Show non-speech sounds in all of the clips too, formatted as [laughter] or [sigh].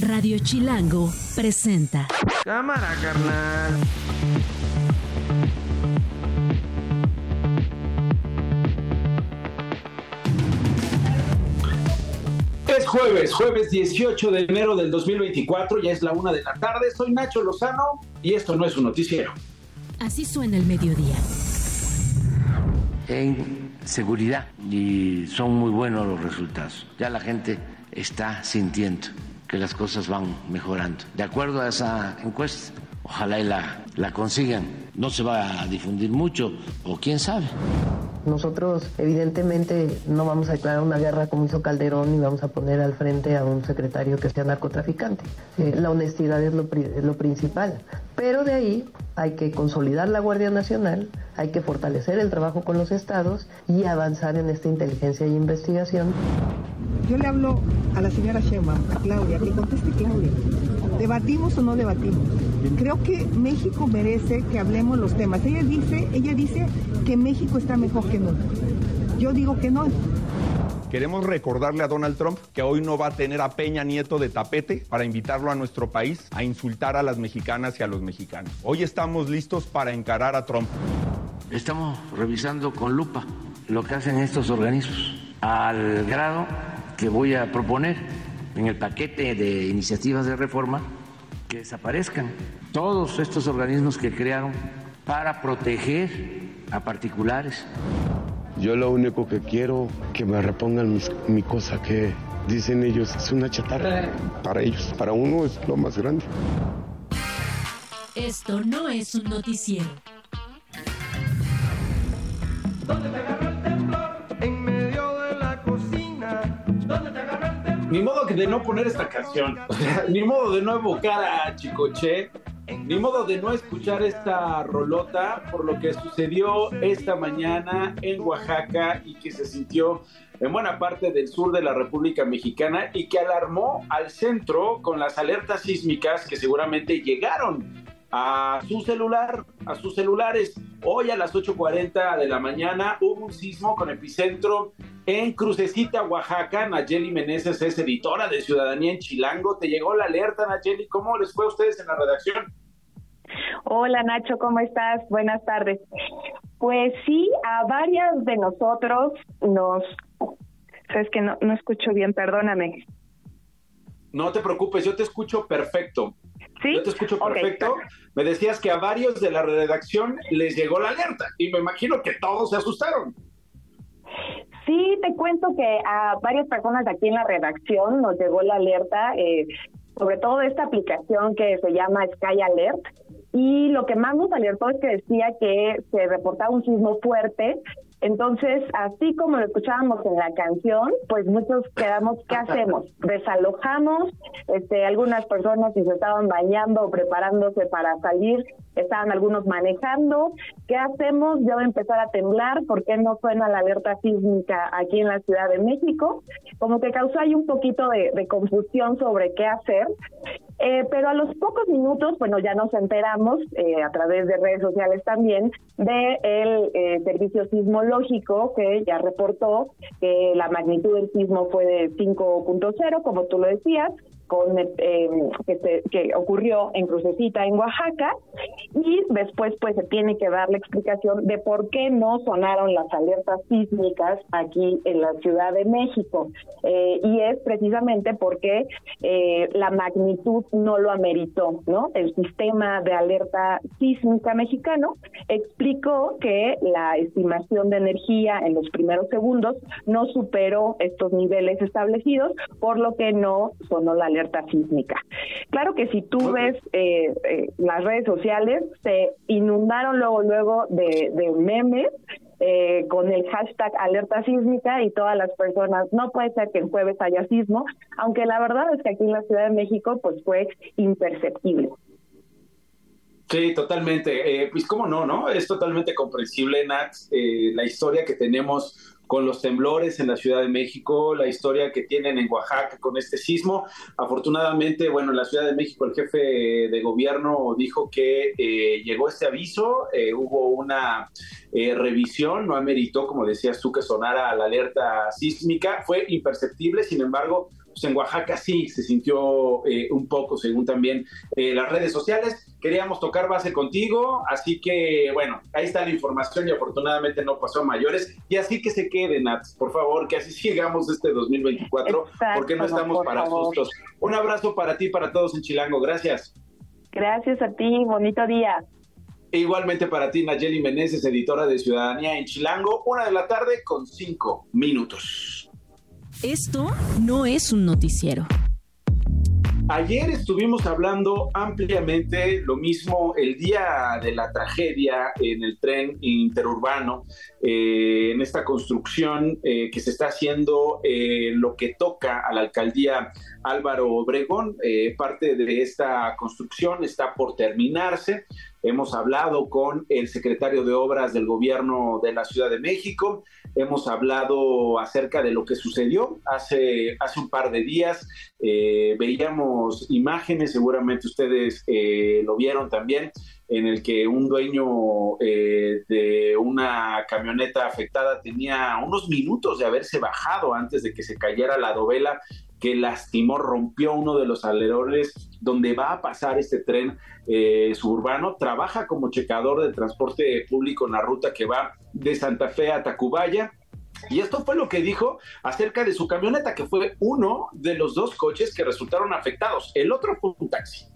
Radio Chilango presenta. Cámara, carnal. Es jueves, jueves 18 de enero del 2024, ya es la una de la tarde. Soy Nacho Lozano y esto no es un noticiero. Así suena el mediodía. En seguridad y son muy buenos los resultados. Ya la gente está sintiendo que las cosas van mejorando. De acuerdo a esa encuesta, ojalá y la, la consigan. No se va a difundir mucho, o quién sabe. Nosotros evidentemente no vamos a declarar una guerra como hizo Calderón y vamos a poner al frente a un secretario que sea narcotraficante. Eh, la honestidad es lo, es lo principal. Pero de ahí hay que consolidar la Guardia Nacional, hay que fortalecer el trabajo con los estados y avanzar en esta inteligencia y investigación. Yo le hablo a la señora Shema, a Claudia, que conteste Claudia. ¿Debatimos o no debatimos? Creo que México merece que hablemos los temas. Ella dice, ella dice que México está mejor que nunca. Yo digo que no. Queremos recordarle a Donald Trump que hoy no va a tener a Peña Nieto de tapete para invitarlo a nuestro país a insultar a las mexicanas y a los mexicanos. Hoy estamos listos para encarar a Trump. Estamos revisando con lupa lo que hacen estos organismos al grado que voy a proponer en el paquete de iniciativas de reforma que desaparezcan todos estos organismos que crearon para proteger a particulares. Yo lo único que quiero que me repongan mis, mi cosa que dicen ellos es una chatarra para ellos, para uno es lo más grande. Esto no es un noticiero. ¿Dónde Ni modo que de no poner esta canción, ni modo de no evocar a Chicoche, ni modo de no escuchar esta rolota por lo que sucedió esta mañana en Oaxaca y que se sintió en buena parte del sur de la República Mexicana y que alarmó al centro con las alertas sísmicas que seguramente llegaron a su celular, a sus celulares. Hoy a las 8.40 de la mañana hubo un sismo con epicentro en Crucecita, Oaxaca. Nayeli Meneses es editora de Ciudadanía en Chilango. ¿Te llegó la alerta, Nayeli? ¿Cómo les fue a ustedes en la redacción? Hola Nacho, ¿cómo estás? Buenas tardes. Pues sí, a varias de nosotros nos... Es que no, no escucho bien, perdóname. No te preocupes, yo te escucho perfecto. ¿Sí? Yo te escucho perfecto. Me decías que a varios de la redacción les llegó la alerta y me imagino que todos se asustaron. Sí, te cuento que a varias personas aquí en la redacción nos llegó la alerta, eh, sobre todo esta aplicación que se llama Sky Alert. Y lo que más nos alertó es que decía que se reportaba un sismo fuerte. Entonces, así como lo escuchábamos en la canción, pues muchos quedamos, ¿qué hacemos? Desalojamos, este, algunas personas si se estaban bañando o preparándose para salir, estaban algunos manejando. ¿Qué hacemos? Ya va a empezar a temblar, ¿por qué no suena la alerta sísmica aquí en la Ciudad de México? Como que causó ahí un poquito de, de confusión sobre qué hacer. Eh, pero a los pocos minutos, bueno, ya nos enteramos eh, a través de redes sociales también de el eh, servicio sismológico que ya reportó que la magnitud del sismo fue de 5.0, como tú lo decías, eh, que ocurrió en Crucecita, en Oaxaca, y después pues se tiene que dar la explicación de por qué no sonaron las alertas sísmicas aquí en la Ciudad de México. Eh, y es precisamente porque eh, la magnitud no lo ameritó, ¿no? El sistema de alerta sísmica mexicano explicó que la estimación de energía en los primeros segundos no superó estos niveles establecidos, por lo que no sonó la alerta sísmica. Claro que si tú ves eh, eh, las redes sociales, se inundaron luego, luego de, de memes eh, con el hashtag alerta sísmica y todas las personas, no puede ser que el jueves haya sismo, aunque la verdad es que aquí en la Ciudad de México pues fue imperceptible. Sí, totalmente. Eh, pues cómo no, ¿no? Es totalmente comprensible, Nat, eh, la historia que tenemos con los temblores en la Ciudad de México, la historia que tienen en Oaxaca con este sismo. Afortunadamente, bueno, en la Ciudad de México el jefe de gobierno dijo que eh, llegó este aviso, eh, hubo una eh, revisión, no ameritó, como decías tú, que sonara la alerta sísmica, fue imperceptible, sin embargo, pues en Oaxaca sí se sintió eh, un poco, según también eh, las redes sociales. Queríamos tocar base contigo, así que bueno, ahí está la información y afortunadamente no pasó a mayores. Y así que se quede, Nats, por favor, que así sigamos este 2024, porque no estamos para sustos. Un abrazo para ti, para todos en Chilango. Gracias. Gracias a ti, bonito día. Igualmente para ti, Nayeli Meneses, editora de Ciudadanía en Chilango, una de la tarde con cinco minutos. Esto no es un noticiero. Ayer estuvimos hablando ampliamente lo mismo el día de la tragedia en el tren interurbano, eh, en esta construcción eh, que se está haciendo, eh, lo que toca a la alcaldía Álvaro Obregón. parte de esta construcción está por terminarse. Hemos hablado con el secretario de Obras del Gobierno de la Ciudad de México, hemos hablado acerca de lo que sucedió hace, hace un par de días, eh, veíamos imágenes, seguramente ustedes eh, lo vieron también, en el que un dueño eh, de una camioneta afectada tenía unos minutos de haberse bajado antes de que se cayera la dovela que lastimó, rompió uno de los alerones donde va a pasar este tren eh, suburbano. Trabaja como checador de transporte público en la ruta que va de Santa Fe a Tacubaya. Y esto fue lo que dijo acerca de su camioneta, que fue uno de los dos coches que resultaron afectados. El otro fue un taxi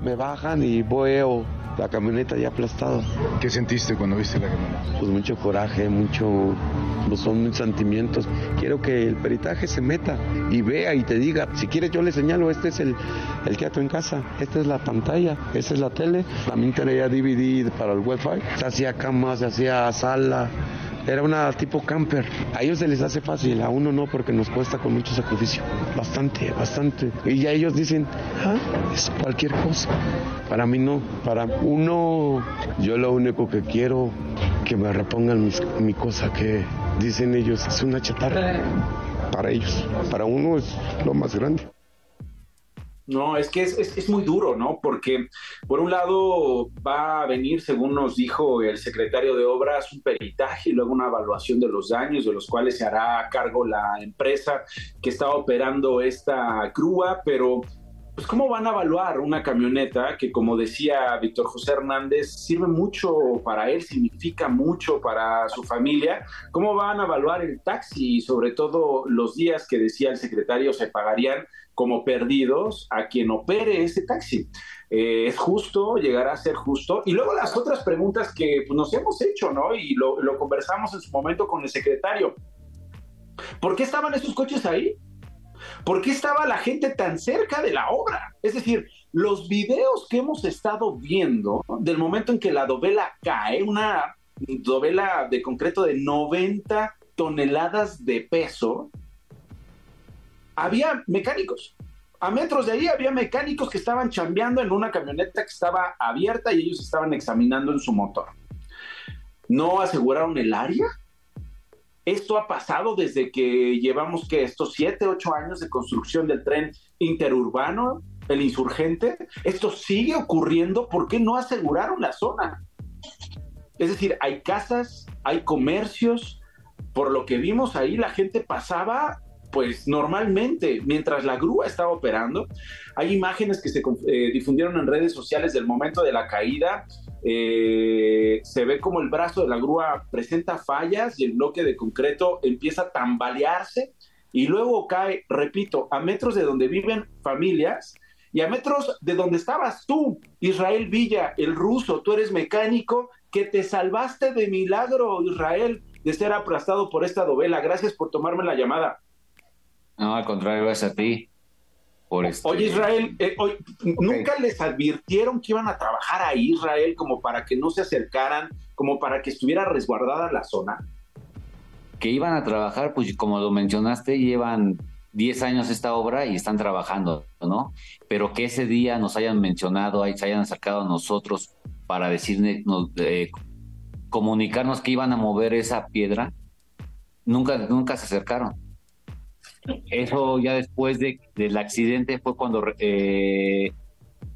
me bajan y veo la camioneta ya aplastada. ¿Qué sentiste cuando viste la camioneta? Pues mucho coraje, mucho, pues son mis sentimientos. Quiero que el peritaje se meta y vea y te diga, si quieres yo le señalo, este es el, el teatro en casa, esta es la pantalla, esta es la tele. También tenía DVD para el wifi, se hacía cama, se hacía sala, era una tipo camper. A ellos se les hace fácil, a uno no porque nos cuesta con mucho sacrificio. Bastante, bastante. Y ya ellos dicen, ah, es cualquier cosa. Para mí no. Para uno, yo lo único que quiero que me repongan mi cosa que dicen ellos es una chatarra. Para ellos. Para uno es lo más grande. No, es que es, muy duro, ¿no? Porque por un lado va a venir, según nos dijo el secretario de Obras, un peritaje y luego una evaluación de los daños, de los cuales se hará cargo la empresa que está operando esta grúa, pero pues cómo van a evaluar una camioneta que, como decía Víctor José Hernández, sirve mucho para él, significa mucho para su familia. ¿Cómo van a evaluar el taxi y sobre todo los días que decía el secretario se pagarían como perdidos a quien opere ese taxi. Eh, ¿Es justo? ¿Llegará a ser justo? Y luego las otras preguntas que pues, nos hemos hecho, ¿no? Y lo, lo conversamos en su momento con el secretario. ¿Por qué estaban esos coches ahí? ¿Por qué estaba la gente tan cerca de la obra? Es decir, los videos que hemos estado viendo del momento en que la dovela cae, una dovela de concreto de 90 toneladas de peso, había mecánicos. A metros de ahí había mecánicos que estaban chambeando en una camioneta que estaba abierta y ellos estaban examinando en su motor. ¿No aseguraron el área? Esto ha pasado desde que llevamos que estos siete, ocho años de construcción del tren interurbano, el insurgente. Esto sigue ocurriendo. ¿Por qué no aseguraron la zona? Es decir, hay casas, hay comercios. Por lo que vimos ahí, la gente pasaba pues normalmente, mientras la grúa estaba operando, hay imágenes que se eh, difundieron en redes sociales del momento de la caída. Eh, se ve como el brazo de la grúa presenta fallas y el bloque de concreto empieza a tambalearse y luego cae, repito, a metros de donde viven familias y a metros de donde estabas tú, Israel Villa, el ruso, tú eres mecánico, que te salvaste de milagro, Israel, de ser aplastado por esta dovela. Gracias por tomarme la llamada. No, al contrario, gracias a ti. Por este... Oye, Israel, eh, ¿nunca les advirtieron que iban a trabajar ahí, Israel, como para que no se acercaran, como para que estuviera resguardada la zona? Que iban a trabajar, pues como lo mencionaste, llevan 10 años esta obra y están trabajando, ¿no? Pero que ese día nos hayan mencionado, se hayan sacado a nosotros para decirnos, eh, comunicarnos que iban a mover esa piedra, nunca, nunca se acercaron. Eso ya después de, del accidente fue cuando eh,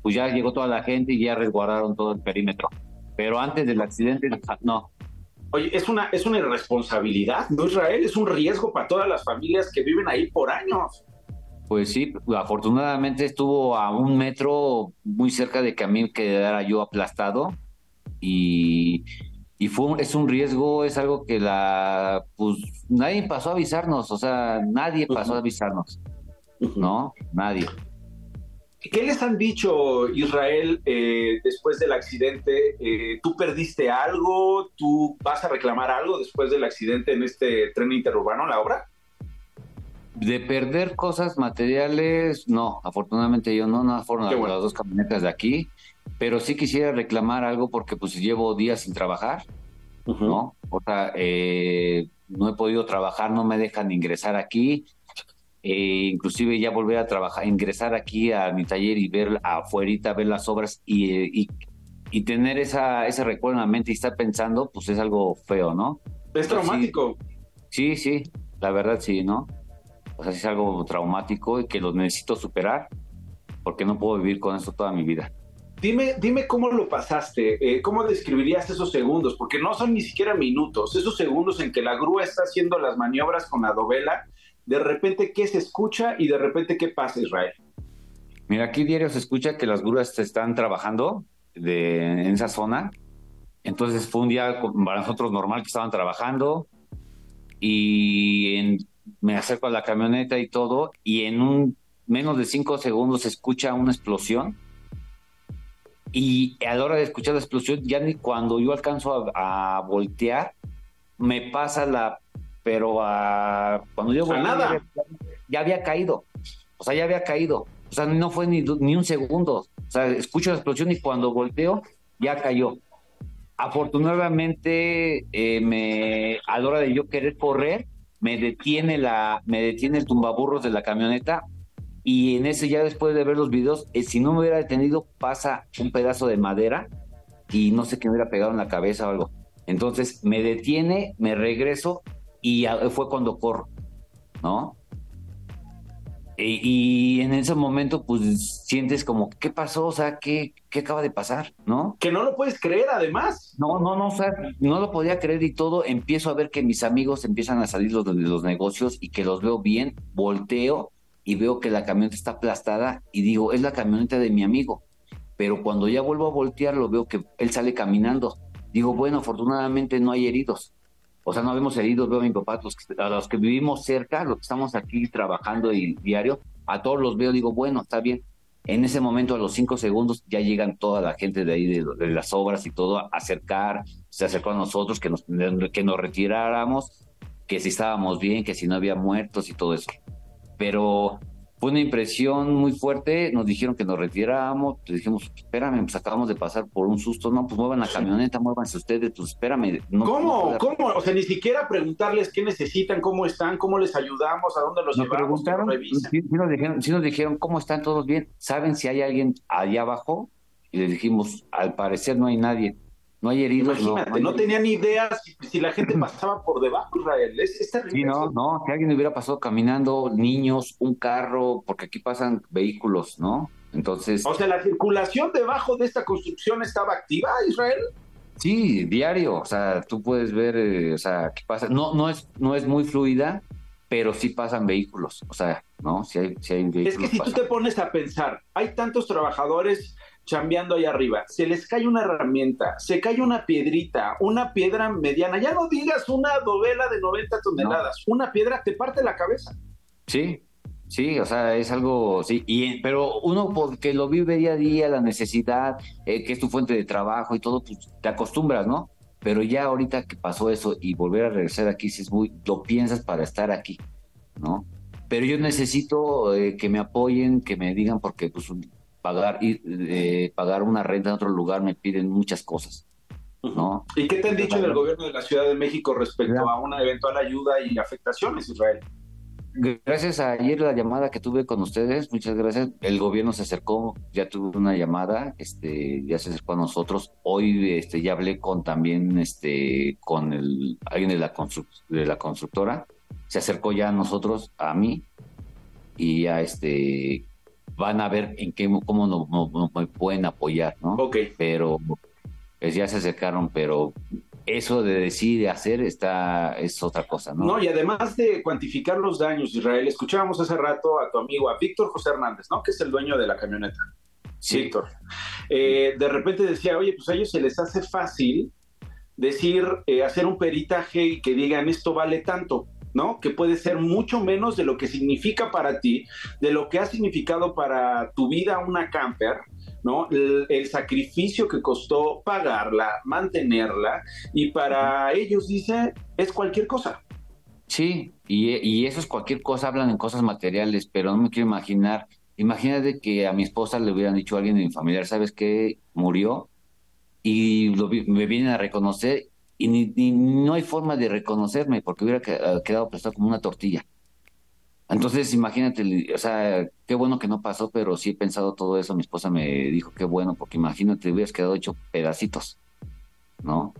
pues ya llegó toda la gente y ya resguardaron todo el perímetro. Pero antes del accidente, no. Oye, es una, es una irresponsabilidad, ¿no, Israel? Es un riesgo para todas las familias que viven ahí por años. Pues sí, afortunadamente estuvo a un metro muy cerca de que a mí quedara yo aplastado y, y fue un- es un riesgo, es algo que la pues nadie pasó a avisarnos, o sea, nadie pasó a avisarnos, ¿no? Nadie. ¿Qué les han dicho, Israel, eh, después del accidente? Eh, ¿Tú perdiste algo? ¿Tú vas a reclamar algo después del accidente en este tren interurbano, la obra? De perder cosas materiales, no, afortunadamente yo no, no fueron las, bueno. las dos camionetas de aquí, pero sí quisiera reclamar algo porque pues llevo días sin trabajar, ¿no? O sea, eh, no he podido trabajar, no me dejan ingresar aquí, eh, inclusive ya volver a trabajar, ingresar aquí a mi taller y ver afuerita, ver las obras y, eh, y, y tener esa, ese recuerdo en la mente y estar pensando, pues es algo feo, ¿no? Es traumático. Sí, sí, la verdad sí, ¿no? O sea, sí es algo traumático y que lo necesito superar porque no puedo vivir con esto toda mi vida. Dime, dime cómo lo pasaste, eh, cómo describirías esos segundos, porque no son ni siquiera minutos, esos segundos en que la grúa está haciendo las maniobras con la dovela, de repente qué se escucha y de repente qué pasa, Israel. Mira, aquí diario se escucha que las grúas están trabajando en esa zona. Entonces fue un día para nosotros normal que estaban trabajando y en- me acerco a la camioneta y todo y en menos de cinco segundos se escucha una explosión y a la hora de escuchar la explosión ya ni cuando yo alcanzo a, a voltear me pasa la pero a, cuando yo volteo, nada. ya había- ya había caído. O sea ya había caído. O sea no fue ni, ni un segundo. O sea escucho la explosión y cuando volteo ya cayó. Afortunadamente eh, me a la hora de yo querer correr me detiene la me detiene el tumbaburros de la camioneta y en ese ya después de ver los videos eh, si no me hubiera detenido pasa un pedazo de madera y no sé qué me hubiera pegado en la cabeza o algo entonces me detiene me regreso y fue cuando corro no y, y en ese momento pues sientes como qué pasó o sea qué qué acaba de pasar no Que no lo puedes creer, además. no, no, no, o sea, no lo podía creer y todo. Empiezo a ver que mis amigos empiezan a salir los, de los negocios y que los veo bien. Volteo y veo que la camioneta está aplastada y digo, es la camioneta de mi amigo. Pero cuando ya vuelvo a voltear, lo veo que él sale caminando. Digo, bueno, afortunadamente no hay heridos. O sea, no vemos heridos, veo a mi papá, los que- a los que vivimos cerca, los que estamos aquí trabajando y diario, a todos los veo, digo, bueno, está bien. En ese momento, a los cinco segundos, ya llegan toda la gente de ahí, de, de las obras y todo, a acercar, se acercó a nosotros, que nos, que nos retiráramos, que si estábamos bien, que si no había muertos y todo eso. Pero fue una impresión muy fuerte, nos dijeron que nos retiráramos, pues dijimos, espérame, pues acabamos de pasar por un susto, no, pues muevan la camioneta, muévanse ustedes, pues espérame. No, no ¿Cómo? puedo- ¿Cómo? O sea, ni siquiera preguntarles qué necesitan, cómo están, cómo les ayudamos, a dónde los Nos llevamos, preguntaron, sí, sí nos dijeron, sí nos dijeron, ¿cómo están todos bien? ¿Saben si hay alguien allá abajo? Y les dijimos, al parecer no hay nadie. No hay heridos. Imagínate, hay- no, tenían ni idea si, si la gente pasaba por debajo, Israel. Es, es terrible. Sí, no, no, si alguien hubiera pasado caminando, niños, un carro, porque aquí pasan vehículos, ¿no? Entonces, O sea, la circulación debajo de esta construcción estaba activa, Israel. sí, diario, o sea, tú puedes ver, eh, o sea, qué pasa. No, no es, no es muy fluida, pero sí pasan vehículos, o sea, ¿no? Si hay, si hay Es que si tú te pones a pensar, hay tantos trabajadores chambeando ahí arriba, se les cae una herramienta, se cae una piedrita, una piedra mediana, ya no digas una dovela de 90 toneladas, una piedra te parte la cabeza. Sí, sí, o sea, es algo, sí, y, pero uno porque lo vive día a día, la necesidad, eh, que es tu fuente de trabajo y todo, pues te acostumbras, ¿no? Pero ya ahorita que pasó eso y volver a regresar aquí, si es muy, lo piensas para estar aquí, ¿no? Pero yo necesito eh, que me apoyen, que me digan, porque pues pagar, ir, eh, pagar una renta en otro lugar me piden muchas cosas, ¿no? ¿Y qué te han dicho del gobierno de la Ciudad de México respecto a una eventual ayuda y afectaciones, Israel? Gracias a ayer la llamada que tuve con ustedes, muchas gracias. El gobierno se acercó, ya tuve una llamada, este, ya se acercó a nosotros. Hoy, este, ya hablé con también, este, con el alguien de la de la constructora. Se acercó ya a nosotros, a mí, y ya, este, van a ver en qué, cómo nos no, no me pueden apoyar, ¿no? Ok. Pero pues, ya se acercaron, pero eso de decir y de hacer está, es otra cosa, ¿no? No, y además de cuantificar los daños, Israel, escuchábamos hace rato a tu amigo, a Víctor José Hernández, ¿no? Que es el dueño de la camioneta. Sí. Víctor. Eh, de repente decía, oye, pues a ellos se les hace fácil decir, eh, hacer un peritaje y que digan esto vale tanto, ¿no? Que puede ser mucho menos de lo que significa para ti, de lo que ha significado para tu vida una camper, ¿no? El, el sacrificio que costó pagarla, mantenerla, y para ellos dice, es cualquier cosa. Sí, y, y eso es cualquier cosa, hablan en cosas materiales, pero no me quiero imaginar. Imagínate que a mi esposa le hubieran dicho a alguien de mi familiar, ¿sabes qué? Murió y lo me vienen a reconocer y ni, ni- no hay forma de reconocerme porque hubiera eh, quedado prestado como una tortilla. Entonces, imagínate, o sea, qué bueno que no pasó, pero sí he pensado todo eso. Mi esposa me dijo, qué bueno, porque imagínate, hubieras quedado hecho pedacitos, ¿no?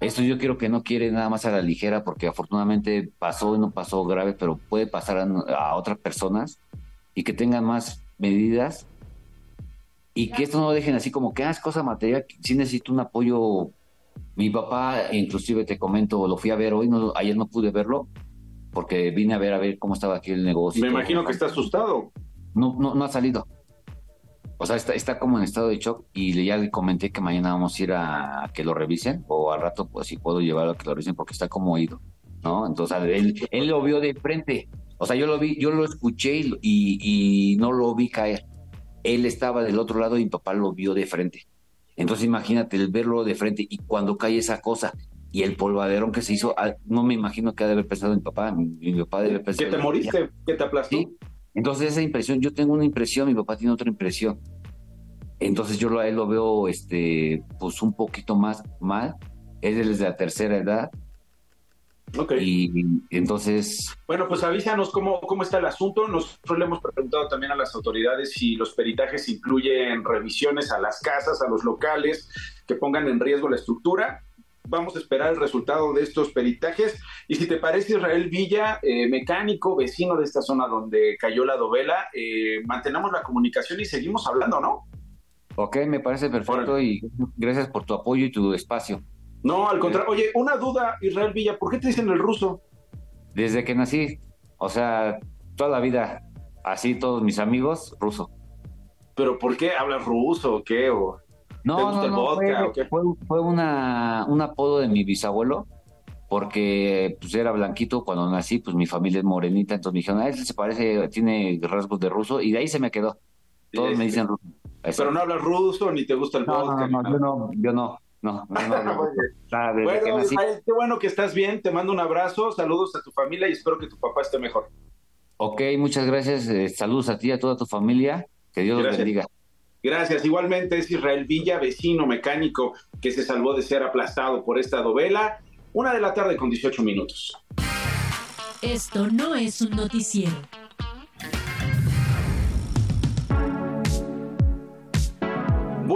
Esto yo quiero que no quiere nada más a la ligera, porque afortunadamente pasó y no pasó grave, pero puede pasar a, a otras personas y que tengan más medidas y que esto no lo dejen así como que ah, es cosa material, sí necesito un apoyo. Mi papá, inclusive te comento, lo fui a ver hoy, no, ayer no pude verlo, porque vine a ver a ver cómo estaba aquí el negocio. Me imagino que está asustado. No, no, no ha salido. O sea, está, está como en estado de shock y le- ya le comenté que mañana vamos a ir a, a que lo revisen o al rato, pues si puedo llevarlo a que lo revisen porque está como oído, ¿no? Entonces, él, él lo vio de frente. O sea, yo lo vi, yo lo escuché y, y, y no lo vi caer. Él estaba del otro lado y mi papá lo vio de frente. Entonces, imagínate el verlo de frente y cuando cae esa cosa y el polvaderón que se hizo, ah, no me imagino que ha de haber pensado mi papá. Mi, papá debe haber Que te moriste, que te aplastó. Sí. Entonces esa impresión, yo tengo una impresión, mi papá tiene otra impresión. Entonces yo lo- a él lo veo, este, pues un poquito más mal. Él es de la tercera edad. Ok. Y entonces, Bueno, pues avísanos cómo, cómo está el asunto. Nosotros le hemos preguntado también a las autoridades si los peritajes incluyen revisiones a las casas, a los locales, que pongan en riesgo la estructura. Vamos a esperar el resultado de estos peritajes. Y si te parece, Israel Villa, eh, mecánico, vecino de esta zona donde cayó la dovela, eh, mantenemos la comunicación y seguimos hablando, ¿no? ok, me parece perfecto y gracias por tu apoyo y tu espacio. No, al contrario. Oye, una duda, Israel Villa, ¿por qué te dicen el ruso? Desde que nací, o sea, toda la vida, así todos mis amigos, ruso. ¿Pero por qué hablas ruso o qué? O... No, ¿Te gusta no, el no, vodka fue, o qué? fue, fue una, un apodo de mi bisabuelo, porque pues era blanquito cuando nací, pues mi familia es morenita, entonces me dijeron, ah, él se parece, tiene rasgos de ruso, y de ahí se me quedó. Todos me dicen ruso. Pero no hablas ruso ni te gusta el No, vodka. no, no, yo no, yo no, no, no, no, no, [laughs] Muy bien. nada, desde que Bueno, nací. Israel, qué bueno que estás bien. Te mando un abrazo, saludos a tu familia y espero que tu papá esté mejor. Ok, muchas gracias, eh, saludos a ti, a toda tu familia, que Dios los bendiga. Gracias. Igualmente es Israel Villa, vecino mecánico que se salvó de ser aplastado por esta dovela. Una de la tarde con 18 minutos. Esto no es un noticiero.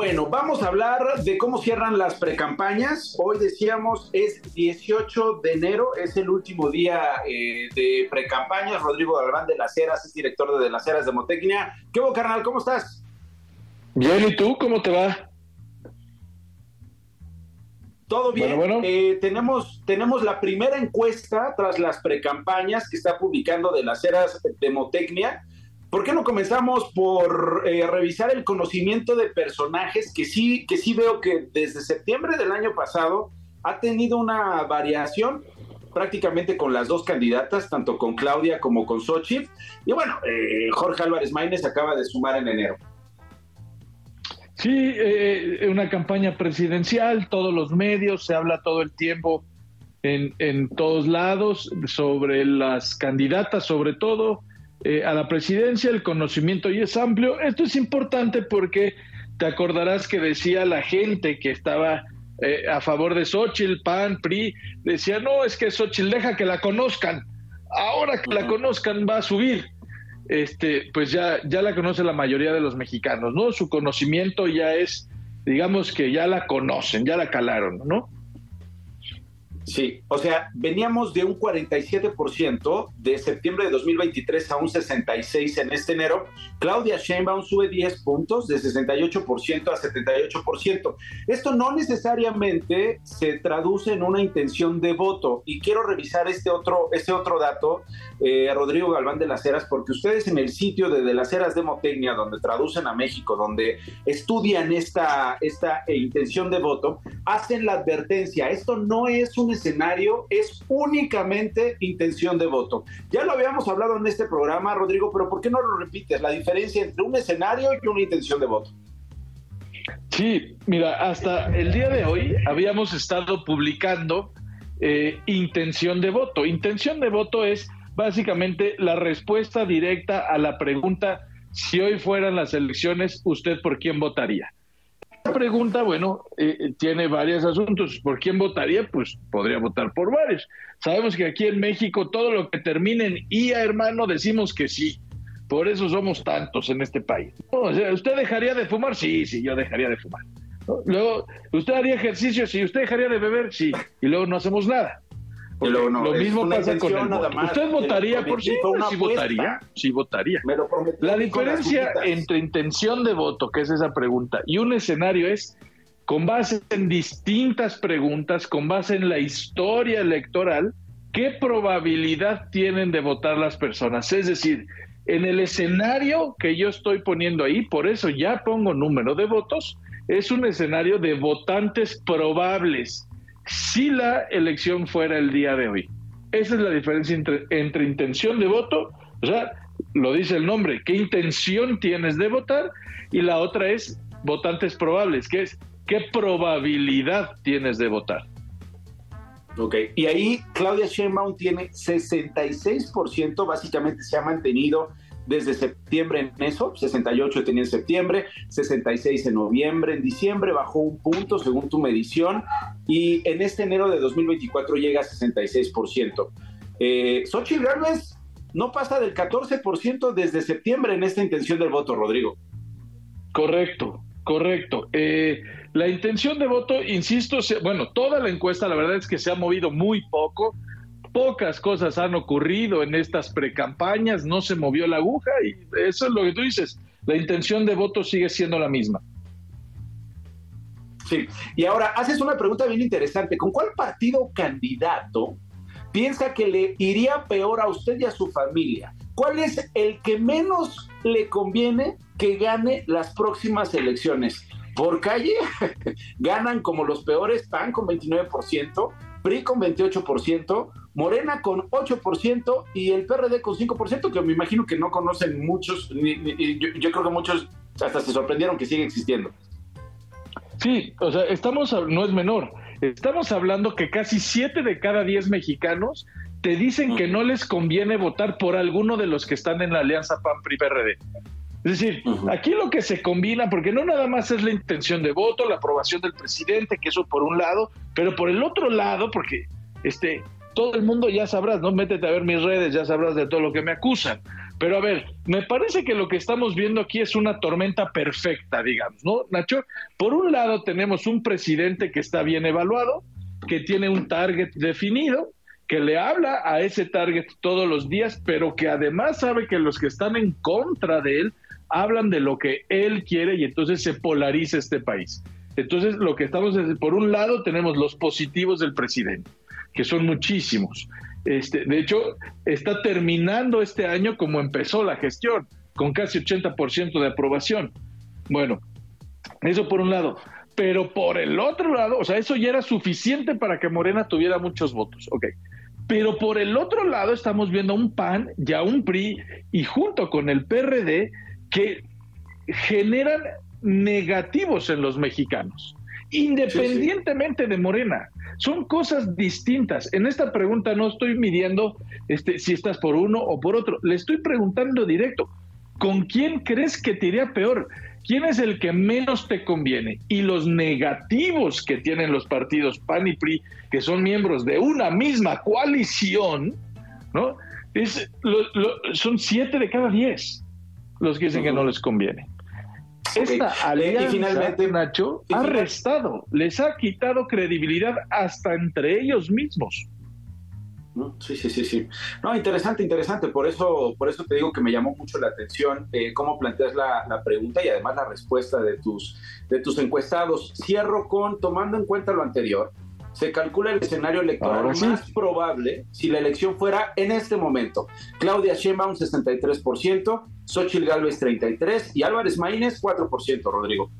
Bueno, vamos a hablar de cómo cierran las precampañas. Hoy decíamos es 18 de enero, es el último día eh, de precampañas. Rodrigo Galván de las Heras es director de, de las Heras de Motecnia. ¿Qué hubo, carnal? ¿Cómo estás? Bien, ¿y tú cómo te va? Todo bien. Bueno, bueno. Eh, tenemos, tenemos la primera encuesta tras las precampañas que está publicando de las Heras de Motecnia. ¿Por qué no comenzamos por eh, revisar el conocimiento de personajes que sí, que sí veo que desde septiembre del año pasado ha tenido una variación prácticamente con las dos candidatas, tanto con Claudia como con Xochitl. Y bueno, eh, Jorge Álvarez Maínez acaba de sumar en enero. Sí, eh, una campaña presidencial, todos los medios, se habla todo el tiempo en, en todos lados sobre las candidatas, sobre todo eh, a la presidencia, el conocimiento y es amplio. Esto es importante porque te acordarás que decía la gente que estaba eh, a favor de Xochitl, PAN, PRI, decía, no, es que Xochitl deja que la conozcan. Ahora que la conozcan va a subir. Este, pues ya, ya la conoce la mayoría de los mexicanos, ¿no? Su conocimiento ya es, digamos que ya la conocen, ya la calaron, ¿no? Sí, o sea, veníamos de un 47% de septiembre de 2023 a un 66% en este enero. Claudia Sheinbaum sube 10 puntos de 68% a 78%. Esto no necesariamente se traduce en una intención de voto y quiero revisar este otro, este otro dato, eh, Rodrigo Galván de las Heras, porque ustedes en el sitio de, de las Heras Demotecnia, donde traducen a México, donde estudian esta, esta intención de voto, hacen la advertencia, esto no es un escenario es únicamente intención de voto. Ya lo habíamos hablado en este programa, Rodrigo, pero ¿por qué no lo repites? La diferencia entre un escenario y una intención de voto. Sí, mira, hasta el día de hoy habíamos estado publicando eh, intención de voto. Intención de voto es básicamente la respuesta directa a la pregunta, si hoy fueran las elecciones, ¿usted por quién votaría? Pregunta, bueno, eh, tiene varios asuntos. ¿Por quién votaría? Pues podría votar por varios. Sabemos que aquí en México todo lo que termine en IA, hermano, decimos que sí. Por eso somos tantos en este país. ¿Usted dejaría de fumar? Sí, sí, yo dejaría de fumar. Luego, ¿usted haría ejercicio? Sí, ¿usted dejaría de beber? Sí. Y luego no hacemos nada. No, lo mismo pasa con el voto. ¿Usted votaría por sí? Sí votaría. Sí votaría. Me lo prometí La diferencia entre intención de voto, que es esa pregunta, y un escenario es con base en distintas preguntas, con base en la historia electoral, ¿qué probabilidad tienen de votar las personas? Es decir, en el escenario que yo estoy poniendo ahí, por eso ya pongo número de votos, es un escenario de votantes probables si la elección fuera el día de hoy. Esa es la diferencia entre, entre intención de voto, o sea, lo dice el nombre, qué intención tienes de votar, y la otra es votantes probables, que es qué probabilidad tienes de votar. Ok, y ahí Claudia Sheinbaum tiene 66%, básicamente se ha mantenido desde septiembre en eso, 68 tenía en septiembre, 66 en noviembre, en diciembre bajó un punto según tu medición y en este enero de 2024 llega a 66%. Eh, Xochitl Gálvez no pasa del 14% desde septiembre en esta intención del voto, Rodrigo. Correcto, correcto. Eh, la intención de voto, insisto, se- bueno, toda la encuesta, la verdad es que se ha movido muy poco. Pocas cosas han ocurrido en estas precampañas, no se movió la aguja y eso es lo que tú dices. La intención de voto sigue siendo la misma. Sí, y ahora haces una pregunta bien interesante. ¿Con cuál partido candidato piensa que le iría peor a usted y a su familia? ¿Cuál es el que menos le conviene que gane las próximas elecciones? Por calle [laughs] ganan como los peores PAN con 29%, PRI con 28%, Morena con 8% y el PRD con 5%, que me imagino que no conocen muchos, ni- ni- yo, yo creo que muchos hasta se sorprendieron que sigue existiendo. Sí, o sea, estamos, no es menor, estamos hablando que casi siete de cada diez mexicanos te dicen que no les conviene votar por alguno de los que están en la alianza PAN-PRI-PRD. Es decir, aquí lo que se combina, porque no nada más es la intención de voto, la aprobación del presidente, que eso por un lado, pero por el otro lado, porque este, todo el mundo ya sabrás, ¿no? Métete a ver mis redes, ya sabrás de todo lo que me acusan. Pero a ver, me parece que lo que estamos viendo aquí es una tormenta perfecta, digamos, ¿no, Nacho? Por un lado tenemos un presidente que está bien evaluado, que tiene un target definido, que le habla a ese target todos los días, pero que además sabe que los que están en contra de él hablan de lo que él quiere y entonces se polariza este país. Entonces, lo que estamos es, por un lado, tenemos los positivos del presidente, que son muchísimos. Este, de hecho, está terminando este año como empezó la gestión, con casi 80% de aprobación. Bueno, eso por un lado. Pero por el otro lado, o sea, eso ya era suficiente para que Morena tuviera muchos votos. Ok. Pero por el otro lado estamos viendo un PAN, ya un PRI, y junto con el PRD, que generan negativos en los mexicanos, independientemente de Morena. Son cosas distintas. En esta pregunta no estoy midiendo este, si estás por uno o por otro. Le estoy preguntando directo, ¿con quién crees que te iría peor? ¿Quién es el que menos te conviene? Y los negativos que tienen los partidos PAN y PRI, que son miembros de una misma coalición, ¿no? Es, lo- son siete de cada diez los que dicen que no les conviene. Esta Ok. alianza, y finalmente, Nacho, ha restado, les ha quitado credibilidad hasta entre ellos mismos. Sí, sí, sí, sí. No, interesante, interesante. Por eso, por eso te digo que me llamó mucho la atención eh, cómo planteas la, la pregunta y además la respuesta de tus, de tus encuestados. Cierro con, tomando en cuenta lo anterior, se calcula el escenario electoral sí. más probable si la elección fuera en este momento. Claudia Sheinbaum 63%, Xochitl Gálvez 33% y Álvarez Maínez 4%, Rodrigo.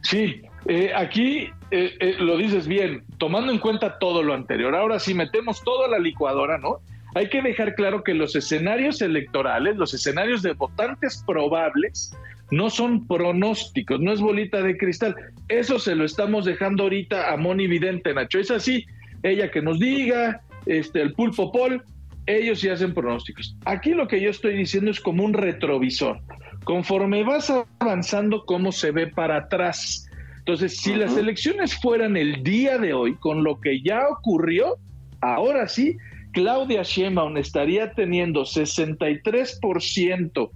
Sí, eh, aquí eh, eh, lo dices bien, tomando en cuenta todo lo anterior. Ahora sí metemos todo a la licuadora, ¿no? Hay que dejar claro que los escenarios electorales, los escenarios de votantes probables, no son pronósticos, no es bolita de cristal. Eso se lo estamos dejando ahorita a Moni Vidente, Nacho. Es así, ella que nos diga, este, el pulpo pol, ellos sí hacen pronósticos. Aquí lo que yo estoy diciendo es como un retrovisor. Conforme vas avanzando, cómo se ve para atrás. Entonces, si las elecciones fueran el día de hoy, con lo que ya ocurrió, ahora sí, Claudia Sheinbaum estaría teniendo 63%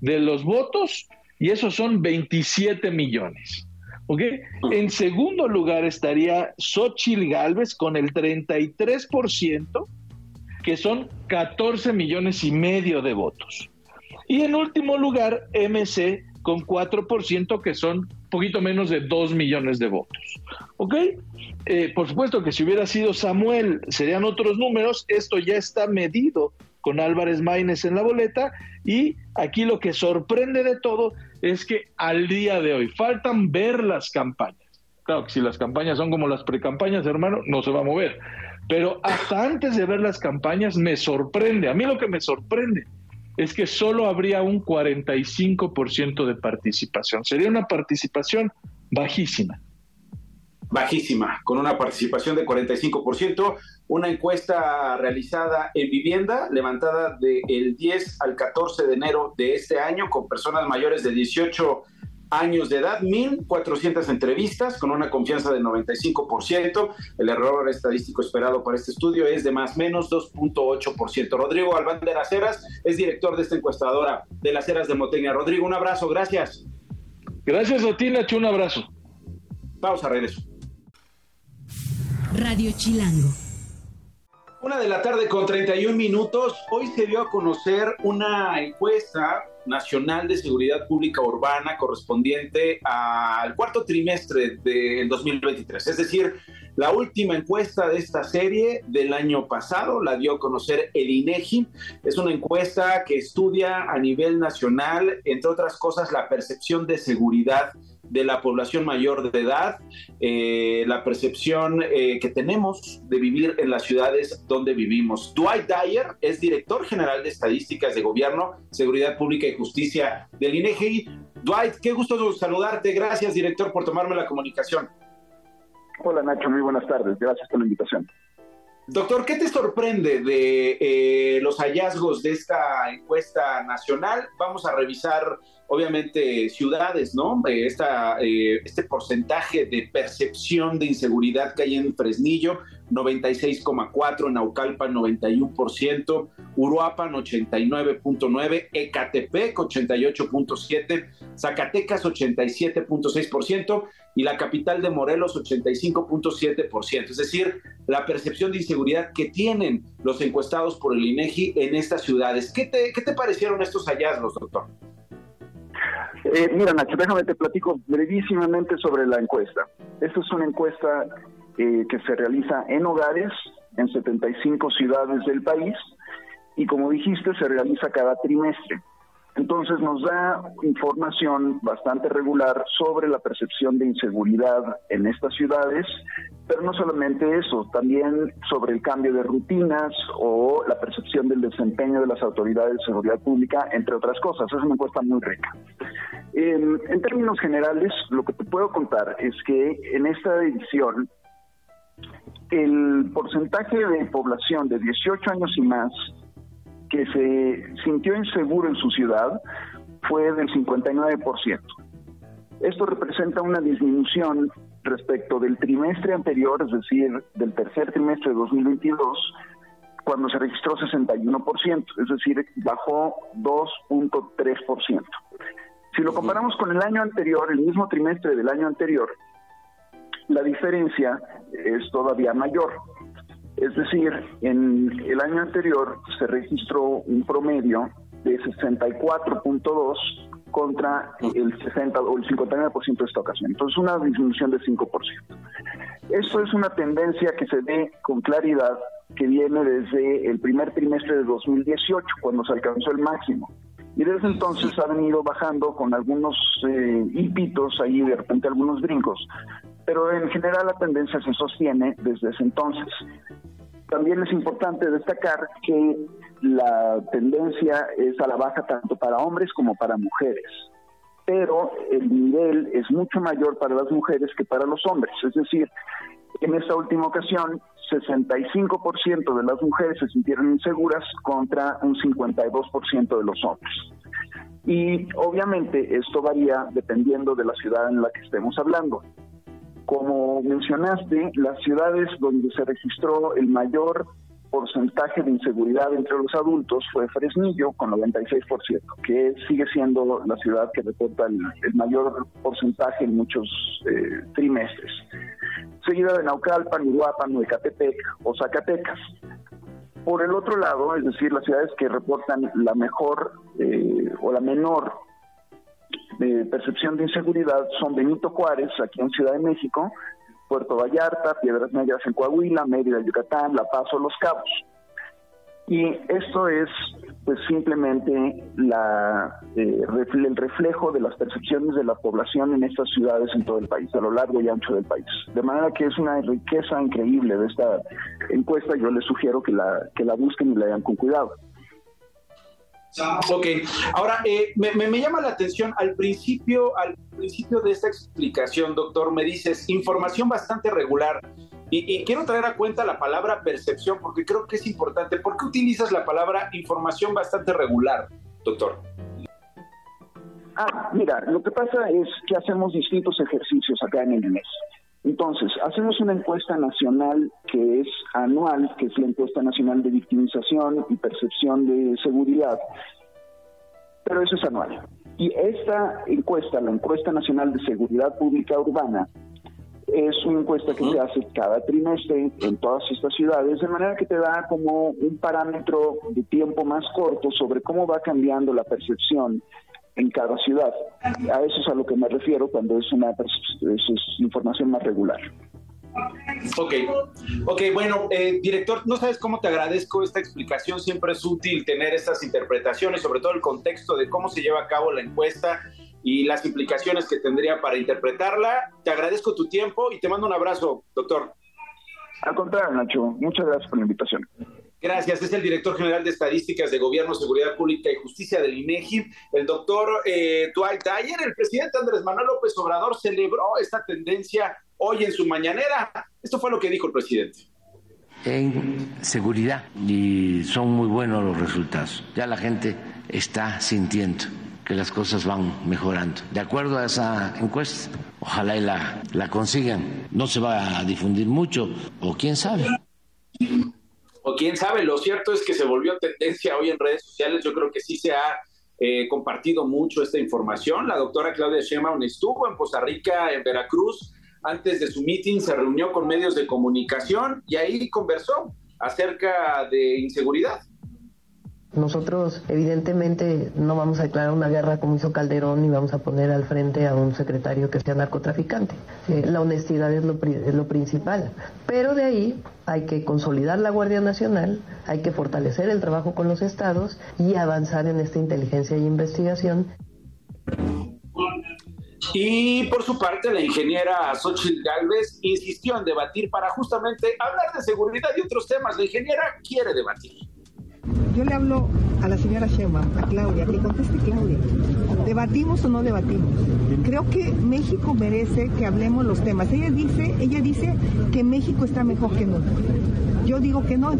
de los votos y esos son 27 millones. ¿Ok? En segundo lugar estaría Xochitl Galvez con el 33%, que son 14 millones y medio de votos. Y en último lugar, MC con 4%, que son poquito menos de 2 millones de votos. ¿Ok? Eh, por supuesto que si hubiera sido Samuel, serían otros números. Esto ya está medido con Álvarez Maínez en la boleta. Y aquí lo que sorprende de todo es que al día de hoy faltan ver las campañas. Claro que si las campañas son como las precampañas, hermano, no se va a mover. Pero hasta antes de ver las campañas me sorprende. A mí lo que me sorprende es que solo habría un 45% de participación. Sería una participación bajísima. Bajísima, con una participación de 45%, una encuesta realizada en vivienda, levantada del 10 al 14 de enero de este año, con personas mayores de 18 años de edad, 1.400 entrevistas, con una confianza del 95%. El error estadístico esperado para este estudio es de más o menos 2.8%. Rodrigo Albán de las Heras es director de esta encuestadora de las Heras de Moteña. Rodrigo, un abrazo, gracias. Gracias a ti, Nacho, un abrazo. Vamos a regreso. Radio Chilango. Una de la tarde con 31 minutos. Hoy se dio a conocer una encuesta nacional de seguridad pública urbana correspondiente al cuarto trimestre del 2023. Es decir, la última encuesta de esta serie del año pasado la dio a conocer el INEGI. Es una encuesta que estudia a nivel nacional, entre otras cosas, la percepción de seguridad de la población mayor de edad, eh, la percepción eh, que tenemos de vivir en las ciudades donde vivimos. Dwight Dyer es director general de estadísticas de gobierno, seguridad pública y justicia del INEGI. Dwight, qué gusto saludarte. Gracias, director, por tomarme la comunicación. Hola Nacho, muy buenas tardes. Gracias por la invitación. Doctor, ¿qué te sorprende de eh, los hallazgos de esta encuesta nacional? Vamos a revisar, obviamente, ciudades, ¿no? Eh, eh, este porcentaje de percepción de inseguridad que hay en Fresnillo, 96,4, Naucalpan 91%, Uruapan 89.9, Ecatepec 88.7, Zacatecas 87.6% y la capital de Morelos 85.7%. Es decir, la percepción de inseguridad que tienen los encuestados por el INEGI en estas ciudades. ¿Qué te, qué te parecieron estos hallazgos, doctor? Eh, mira Nacho, déjame te platico brevísimamente sobre la encuesta. Esta es una encuesta eh, que se realiza en hogares en 75 ciudades del país y como dijiste se realiza cada trimestre. Entonces nos da información bastante regular sobre la percepción de inseguridad en estas ciudades, pero no solamente eso, también sobre el cambio de rutinas o la percepción del desempeño de las autoridades de seguridad pública, entre otras cosas. Es una encuesta muy rica. En, en términos generales, lo que te puedo contar es que en esta edición el porcentaje de población de 18 años y más que se sintió inseguro en su ciudad fue del 59%. Esto representa una disminución respecto del trimestre anterior, es decir, del tercer trimestre de 2022, cuando se registró 61%, es decir, bajó 2.3%. Si lo comparamos con el año anterior, el mismo trimestre del año anterior, la diferencia es todavía mayor. Es decir, en el año anterior se registró un promedio de 64.2 contra el 60 o el 59% de esta ocasión. Entonces, una disminución de 5%. Esto es una tendencia que se ve con claridad que viene desde el primer trimestre de 2018, cuando se alcanzó el máximo. Y desde entonces ha venido bajando con algunos eh, ahí, de repente algunos brincos. Pero en general la tendencia se sostiene desde ese entonces. También es importante destacar que la tendencia es a la baja tanto para hombres como para mujeres, pero el nivel es mucho mayor para las mujeres que para los hombres. Es decir, en esta última ocasión, 65% de las mujeres se sintieron inseguras contra un 52% de los hombres. Y obviamente esto varía dependiendo de la ciudad en la que estemos hablando. Como mencionaste, las ciudades donde se registró el mayor porcentaje de inseguridad entre los adultos fue Fresnillo con 96%, que sigue siendo la ciudad que reporta el, mayor porcentaje en muchos eh, trimestres. Seguida de Naucalpan, Uruapan, Nuecatepec o Zacatecas. Por el otro lado, es decir, las ciudades que reportan la mejor eh, o la menor de percepción de inseguridad son Benito Juárez, aquí en Ciudad de México, Puerto Vallarta, Piedras Negras en Coahuila, Mérida, Yucatán, La Paz o Los Cabos. Y esto es pues simplemente la, eh, el reflejo de las percepciones de la población en estas ciudades en todo el país, a lo largo y ancho del país. De manera que es una riqueza increíble de esta encuesta. Yo les sugiero que la, que la busquen y la hagan con cuidado. Ok, ahora eh, me, llama la atención al principio, al principio de esta explicación, doctor, me dices información bastante regular. Y, quiero traer a cuenta la palabra percepción porque creo que es importante. ¿Por qué utilizas la palabra información bastante regular, doctor? Ah, mira, lo que pasa es que hacemos distintos ejercicios acá en el INES. Entonces, hacemos una encuesta nacional que es anual, que es la encuesta nacional de victimización y percepción de seguridad, pero eso es anual. Y esta encuesta, la encuesta nacional de seguridad pública urbana, es una encuesta que se hace cada trimestre en todas estas ciudades, de manera que te da como un parámetro de tiempo más corto sobre cómo va cambiando la percepción en cada ciudad. A eso es a lo que me refiero cuando es una información más regular. Ok, ok, bueno, eh, director, no sabes cómo te agradezco esta explicación, siempre es útil tener estas interpretaciones, sobre todo el contexto de cómo se lleva a cabo la encuesta y las implicaciones que tendría para interpretarla. Te agradezco tu tiempo y te mando un abrazo, doctor. Al contrario, Nacho, muchas gracias por la invitación. Gracias. Es el director general de Estadísticas de Gobierno, Seguridad Pública y Justicia del INEGI, el doctor eh, Dwight. El presidente Andrés Manuel López Obrador celebró esta tendencia hoy en su mañanera. Esto fue lo que dijo el presidente. En seguridad y son muy buenos los resultados. Ya la gente está sintiendo que las cosas van mejorando. De acuerdo a esa encuesta, ojalá y la, la consigan. No se va a difundir mucho, o quién sabe o quién sabe, lo cierto es que se volvió tendencia hoy en redes sociales, yo creo que sí se ha eh, compartido mucho esta información. La doctora Claudia Sheinbaum estuvo en Costa Rica, en Veracruz, antes de su meeting se reunió con medios de comunicación y ahí conversó acerca de inseguridad. Nosotros evidentemente no vamos a declarar una guerra como hizo Calderón y vamos a poner al frente a un secretario que sea narcotraficante. Eh, la honestidad es lo, es lo principal. Pero de ahí hay que consolidar la Guardia Nacional, hay que fortalecer el trabajo con los estados y avanzar en esta inteligencia y investigación. Y por su parte, la ingeniera Xochitl Galvez insistió en debatir para justamente hablar de seguridad y otros temas. La ingeniera quiere debatir. Yo le hablo a la señora Shema, a Claudia, que conteste Claudia. ¿Debatimos o no debatimos? Creo que México merece que hablemos los temas. Ella dice, ella dice que México está mejor que nunca. Yo digo que no.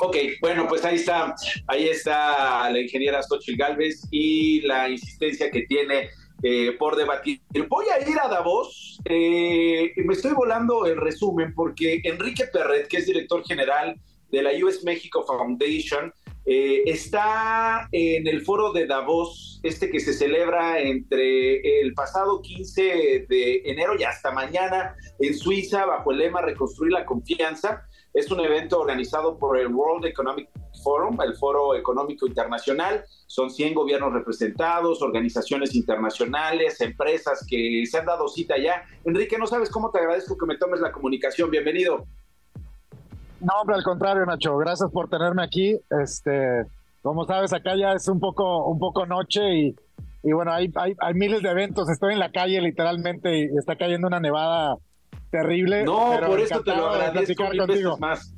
Ok, bueno, pues ahí está, ahí está la ingeniera Xochitl Galvez y la insistencia que tiene eh, por debatir. Voy a ir a Davos, eh, me estoy volando el resumen porque Enrique Perret, que es director general de la US Mexico Foundation, eh, está en el foro de Davos, este que se celebra entre el pasado 15 de enero y hasta mañana en Suiza, bajo el lema Reconstruir la Confianza. Es un evento organizado por el World Economic Forum, el Foro Económico Internacional. Son 100 gobiernos representados, organizaciones internacionales, empresas que se han dado cita ya. Enrique, no sabes cómo te agradezco que me tomes la comunicación. Bienvenido. No, hombre, al contrario, Nacho. Gracias por tenerme aquí. Este, como sabes, acá ya es un poco, un poco noche y, y bueno, hay, hay, hay miles de eventos. Estoy en la calle literalmente y está cayendo una nevada terrible. No, por eso te lo agradezco platicar mil contigo. veces más.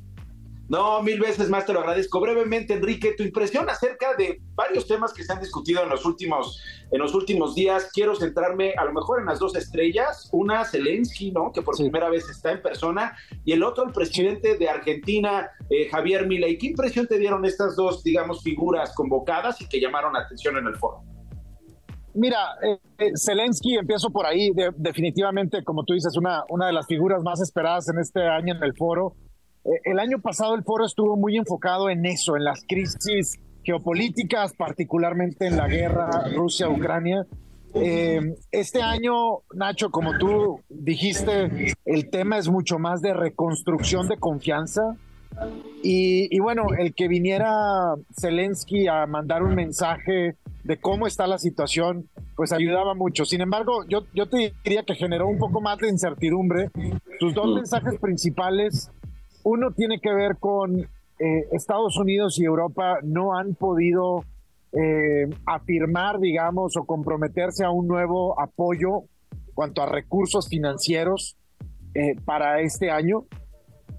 No, mil veces más te lo agradezco. Brevemente, Enrique, tu impresión acerca de varios temas que se han discutido en los últimos, en los últimos días. Quiero centrarme a lo mejor en las dos estrellas. Una, Zelensky, ¿no? Que por primera vez está en persona. Y el otro, el presidente de Argentina, eh, Javier Milei. ¿Qué impresión te dieron estas dos, digamos, figuras convocadas y que llamaron la atención en el foro? Mira, eh, eh, Zelensky, empiezo por ahí, de- definitivamente, como tú dices, una, una de las figuras más esperadas en este año en el foro. Eh, el año pasado el foro estuvo muy enfocado en eso, en las crisis geopolíticas, particularmente en la guerra Rusia-Ucrania. Eh, este año, Nacho, como tú dijiste, el tema es mucho más de reconstrucción de confianza. Y, y bueno, el que viniera Zelensky a mandar un mensaje de cómo está la situación, pues ayudaba mucho. Sin embargo, yo, yo te diría que generó un poco más de incertidumbre. Sus dos mensajes principales, uno tiene que ver con eh, Estados Unidos y Europa no han podido eh, afirmar, digamos, o comprometerse a un nuevo apoyo cuanto a recursos financieros eh, para este año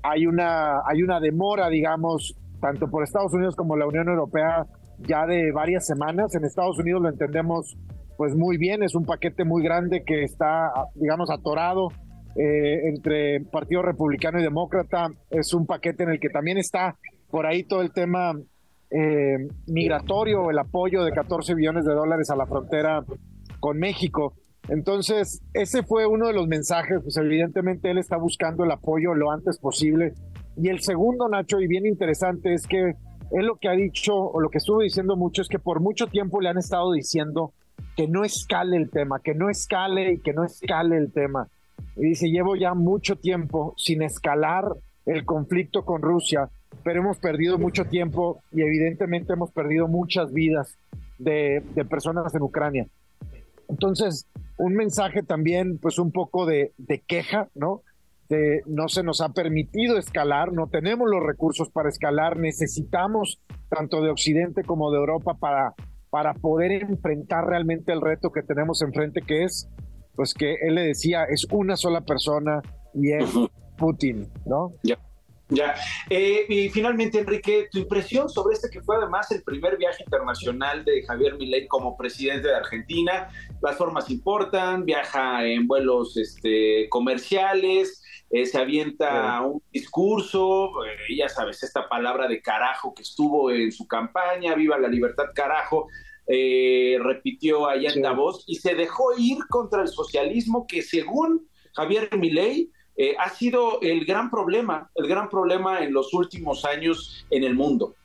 hay una, hay una demora, digamos, tanto por Estados Unidos como la Unión Europea ya de varias semanas. En Estados Unidos lo entendemos pues muy bien, es un paquete muy grande que está, digamos, atorado eh, entre Partido Republicano y Demócrata. Es un paquete en el que también está por ahí todo el tema eh, migratorio, el apoyo de 14 billones de dólares a la frontera con México. Entonces, ese fue uno de los mensajes, pues evidentemente él está buscando el apoyo lo antes posible. Y el segundo, Nacho, y bien interesante, es que él lo que ha dicho, o lo que estuvo diciendo mucho, es que por mucho tiempo le han estado diciendo que no escale el tema, que no escale y que no escale el tema. Y dice, llevo ya mucho tiempo sin escalar el conflicto con Rusia, pero hemos perdido mucho tiempo y evidentemente hemos perdido muchas vidas de, de personas en Ucrania. Entonces, un mensaje también, pues un poco de, de queja, ¿no? De, no se nos ha permitido escalar, no tenemos los recursos para escalar, necesitamos tanto de Occidente como de Europa para, para poder enfrentar realmente el reto que tenemos enfrente, que es, pues que él le decía, es una sola persona y es Putin, ¿no? Ya. Ya. Eh, y finalmente, Enrique, tu impresión sobre este que fue además el primer viaje internacional de Javier Milei como presidente de Argentina. Las formas importan, viaja en vuelos este, comerciales, eh, se avienta un discurso, eh, ya sabes, esta palabra de carajo que estuvo en su campaña, viva la libertad carajo. Eh, repitió allá en Davos y se dejó ir contra el socialismo que según Javier Milei eh, ha sido el gran problema, el gran problema en los últimos años en el mundo.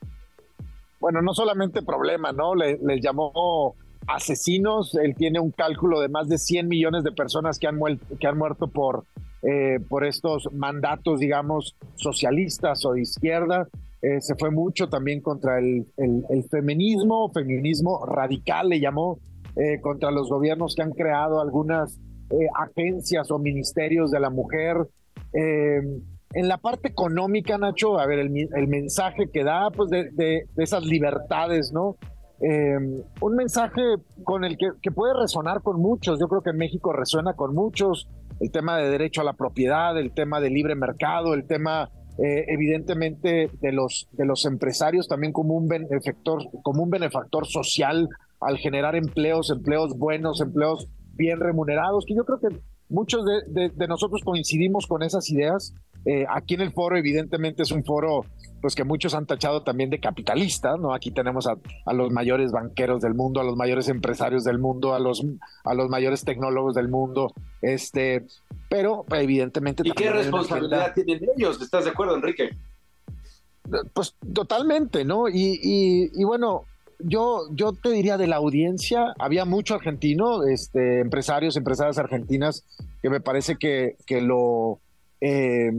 Bueno, no solamente problema, ¿no? Le, les llamó asesinos, él tiene un cálculo de más de 100 millones de personas que han, que han muerto por, eh, por estos mandatos, digamos, socialistas o de izquierda. Eh, se fue mucho también contra el, el- feminismo, feminismo radical le llamó, eh, contra los gobiernos que han creado algunas eh, agencias o ministerios de la mujer. En la parte económica, Nacho, a ver, el, el mensaje que da, pues, de, de- de esas libertades, ¿no? Un mensaje con el que, que puede resonar con muchos. Yo creo que en México resuena con muchos. El tema de derecho a la propiedad, el tema de libre mercado, el tema, eh, evidentemente, de los, de los empresarios también como un, benefactor, como un benefactor social al generar empleos, empleos buenos, empleos bien remunerados, que yo creo que muchos de, de- de nosotros coincidimos con esas ideas. Eh, aquí en el foro, evidentemente, es un foro pues que muchos han tachado también de capitalista, ¿no? Aquí tenemos a, a los mayores banqueros del mundo, a los mayores empresarios del mundo, a los, a los mayores tecnólogos del mundo, este, pero evidentemente ¿Y qué responsabilidad tienen ellos? ¿Estás de acuerdo, Enrique? Pues totalmente, ¿no? Y, y, y, bueno, yo, yo te diría de la audiencia, había mucho argentino, este, empresarios, empresarias argentinas, que me parece que, que lo, eh,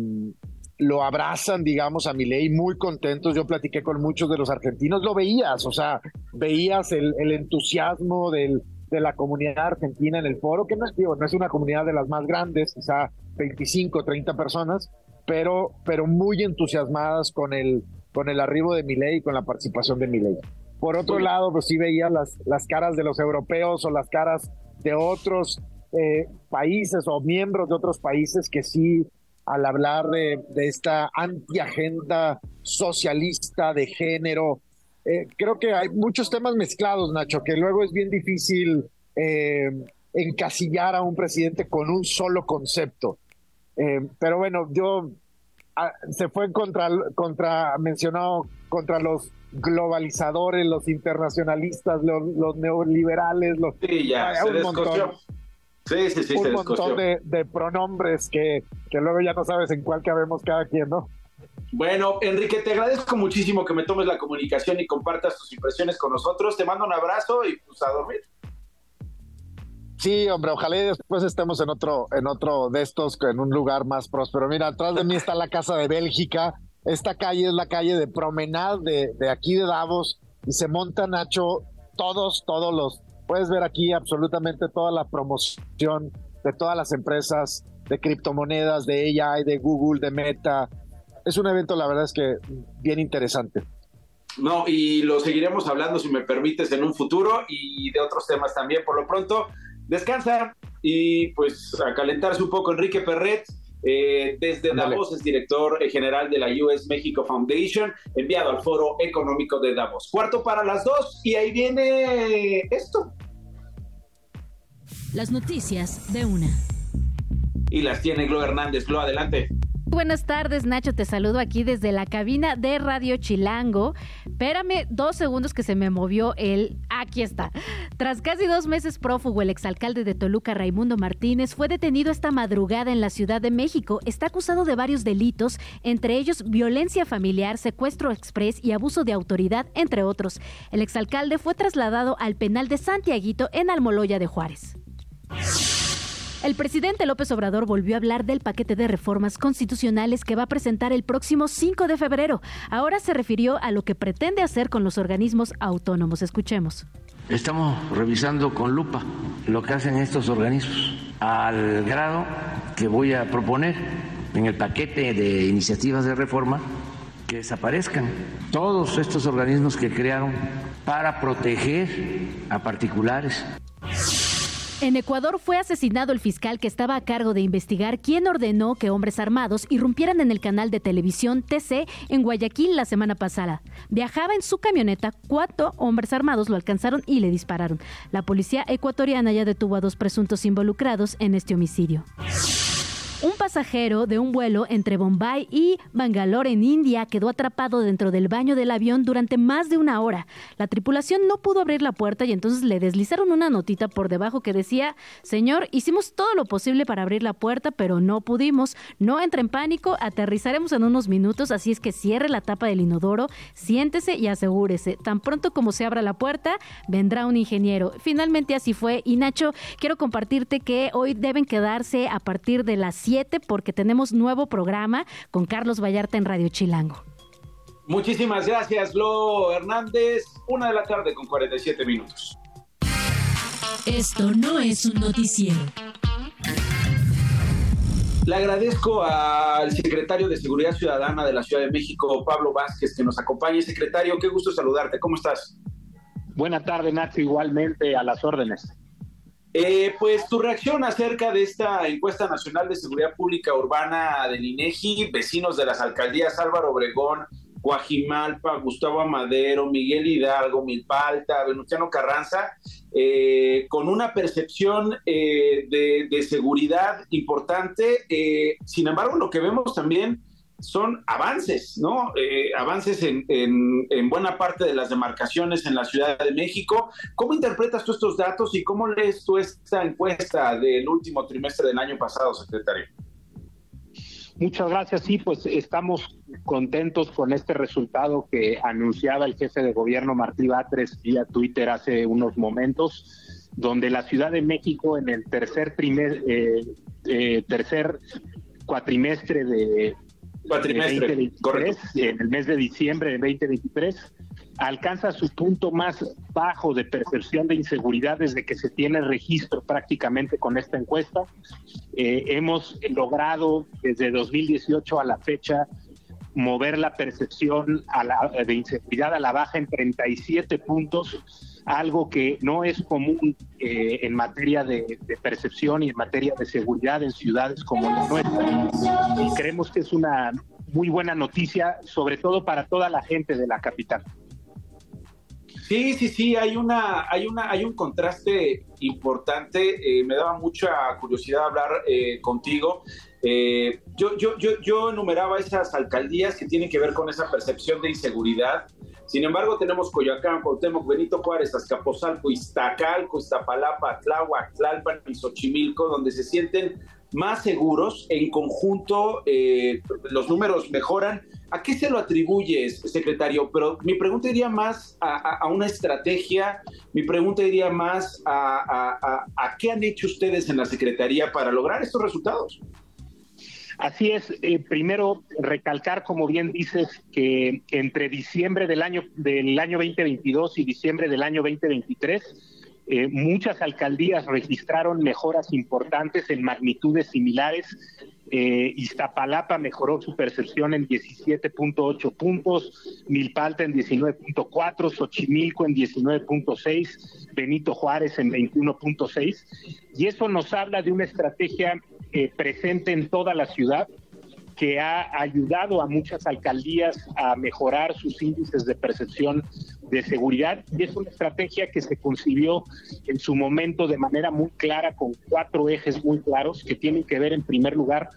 lo abrazan, digamos, a mi ley, muy contentos. Yo platiqué con muchos de los argentinos, lo veías, o sea, veías el, el entusiasmo del, de la comunidad argentina en el foro, que no es, digo, no es una comunidad de las más grandes, quizá 25, 30 personas, pero, pero muy entusiasmadas con el, con el arribo de Milei y con la participación de Milei. Por otro lado, pues sí veía las, las caras de los europeos o las caras de otros eh, países o miembros de otros países que sí, al hablar de, de esta antiagenda socialista de género, eh, creo que hay muchos temas mezclados, Nacho, que luego es bien difícil eh, encasillar a un presidente con un solo concepto. Eh, pero bueno, yo ah, se fue contra, contra, mencionado contra los globalizadores, los internacionalistas, los, los neoliberales, los sí, ya, hay un montón, sí, sí, sí, un se montón de, de, pronombres que, que luego ya no sabes en cuál cabemos cada quien, ¿no? Bueno, Enrique, te agradezco muchísimo que me tomes la comunicación y compartas tus impresiones con nosotros. Te mando un abrazo y pues a dormir. Sí, hombre, ojalá después estemos en otro, en otro de estos, en un lugar más próspero. Mira, atrás de mí está la Casa de Bélgica. Esta calle es la calle de Promenade de, de aquí de Davos y se monta, Nacho, todos, todos los, puedes ver aquí absolutamente toda la promoción de todas las empresas de criptomonedas, de AI, de Google, de Meta. Es un evento, la verdad es que bien interesante. No, y lo seguiremos hablando, si me permites, en un futuro y de otros temas también. Por lo pronto, descansa y pues a calentarse un poco Enrique Perret. Eh, desde. Davos es director eh, general de la US México Foundation, enviado al Foro Económico de Davos. Cuarto para las dos y ahí viene esto. Las noticias de una. Y las tiene Glo Hernández. Glo, adelante. Buenas tardes, Nacho. Te saludo aquí desde la cabina de Radio Chilango. Espérame dos segundos que se me movió el. Aquí está. Tras casi dos meses prófugo, el exalcalde de Toluca, Raimundo Martínez, fue detenido esta madrugada en la Ciudad de México. Está acusado de varios delitos, entre ellos violencia familiar, secuestro express y abuso de autoridad, entre otros. El exalcalde fue trasladado al penal de Santiaguito en Almoloya de Juárez. El presidente López Obrador volvió a hablar del paquete de reformas constitucionales que va a presentar el próximo 5 de febrero. Ahora se refirió a lo que pretende hacer con los organismos autónomos. Escuchemos. Estamos revisando con lupa lo que hacen estos organismos al grado que voy a proponer en el paquete de iniciativas de reforma que desaparezcan todos estos organismos que crearon para proteger a particulares. En Ecuador fue asesinado el fiscal que estaba a cargo de investigar quién ordenó que hombres armados irrumpieran en el canal de televisión TC en Guayaquil la semana pasada. Viajaba en su camioneta, cuatro hombres armados lo alcanzaron y le dispararon. La policía ecuatoriana ya detuvo a dos presuntos involucrados en este homicidio. Un pasajero de un vuelo entre Bombay y Bangalore en India quedó atrapado dentro del baño del avión durante más de una hora. La tripulación no pudo abrir la puerta y entonces le deslizaron una notita por debajo que decía, Señor, hicimos todo lo posible para abrir la puerta, pero no pudimos. No entre en pánico, aterrizaremos en unos minutos, así es que cierre la tapa del inodoro, siéntese y asegúrese. Tan pronto como se abra la puerta, vendrá un ingeniero. Finalmente así fue. Y Nacho, quiero compartirte que hoy deben quedarse a partir de las 7 porque tenemos nuevo programa con Carlos Vallarta en Radio Chilango. Muchísimas gracias, Glo Hernández. Una de la tarde con 47 minutos. Esto no es un noticiero. Le agradezco al secretario de Seguridad Ciudadana de la Ciudad de México, Pablo Vázquez, que nos acompañe. Secretario, qué gusto saludarte. ¿Cómo estás? Buena tarde, Nacho. Igualmente a las órdenes. Eh, pues tu reacción acerca de esta encuesta nacional de seguridad pública urbana del INEGI, vecinos de las alcaldías Álvaro Obregón, Guajimalpa, Gustavo Amadero, Miguel Hidalgo, Milpalta, Venustiano Carranza, eh, con una percepción eh, de, seguridad importante. Eh, sin embargo, lo que vemos también son avances, ¿no? Eh, avances en, en, en, buena parte de las demarcaciones en la Ciudad de México. ¿Cómo interpretas tú estos datos y cómo lees tú esta encuesta del último trimestre del año pasado, secretario? Muchas gracias. Sí, pues estamos contentos con este resultado que anunciaba el jefe de gobierno Martí Batres vía Twitter hace unos momentos, donde la Ciudad de México en el tercer primer, eh, eh, tercer cuatrimestre de, Cuatrimestre, 2023, en el mes de diciembre de 2023, alcanza su punto más bajo de percepción de inseguridad desde que se tiene registro prácticamente con esta encuesta. Eh, hemos logrado desde 2018 a la fecha mover la percepción a la, de inseguridad a la baja en 37 puntos, algo que no es común eh, en materia de, percepción y en materia de seguridad en ciudades como la nuestra. Y creemos que es una muy buena noticia, sobre todo para toda la gente de la capital. Sí, sí, sí, hay una, hay una, hay un contraste importante. Eh, me daba mucha curiosidad hablar eh, contigo. Eh, yo, yo, yo, yo enumeraba esas alcaldías que tienen que ver con esa percepción de inseguridad. Sin embargo, tenemos Coyoacán, Cuauhtémoc, Benito Juárez, Azcapotzalco, Iztacalco, Iztapalapa, Tláhuac, Tlalpan y Xochimilco, donde se sienten más seguros. En conjunto, eh, los números mejoran. ¿A qué se lo atribuyes, secretario? Pero mi pregunta iría más a, una estrategia, mi pregunta iría más a, a, qué han hecho ustedes en la Secretaría para lograr estos resultados. Así es, eh, primero recalcar, como bien dices, que entre diciembre del año, del año 2022 y diciembre del año 2023, eh, muchas alcaldías registraron mejoras importantes en magnitudes similares. Eh, Iztapalapa mejoró su percepción en 17.8 puntos, Milpalta en 19.4, Xochimilco en 19.6, Benito Juárez en 21.6. Y eso nos habla de una estrategia eh, presente en toda la ciudad que ha ayudado a muchas alcaldías a mejorar sus índices de percepción de seguridad. Y es una estrategia que se concibió en su momento de manera muy clara con cuatro ejes muy claros que tienen que ver en primer lugar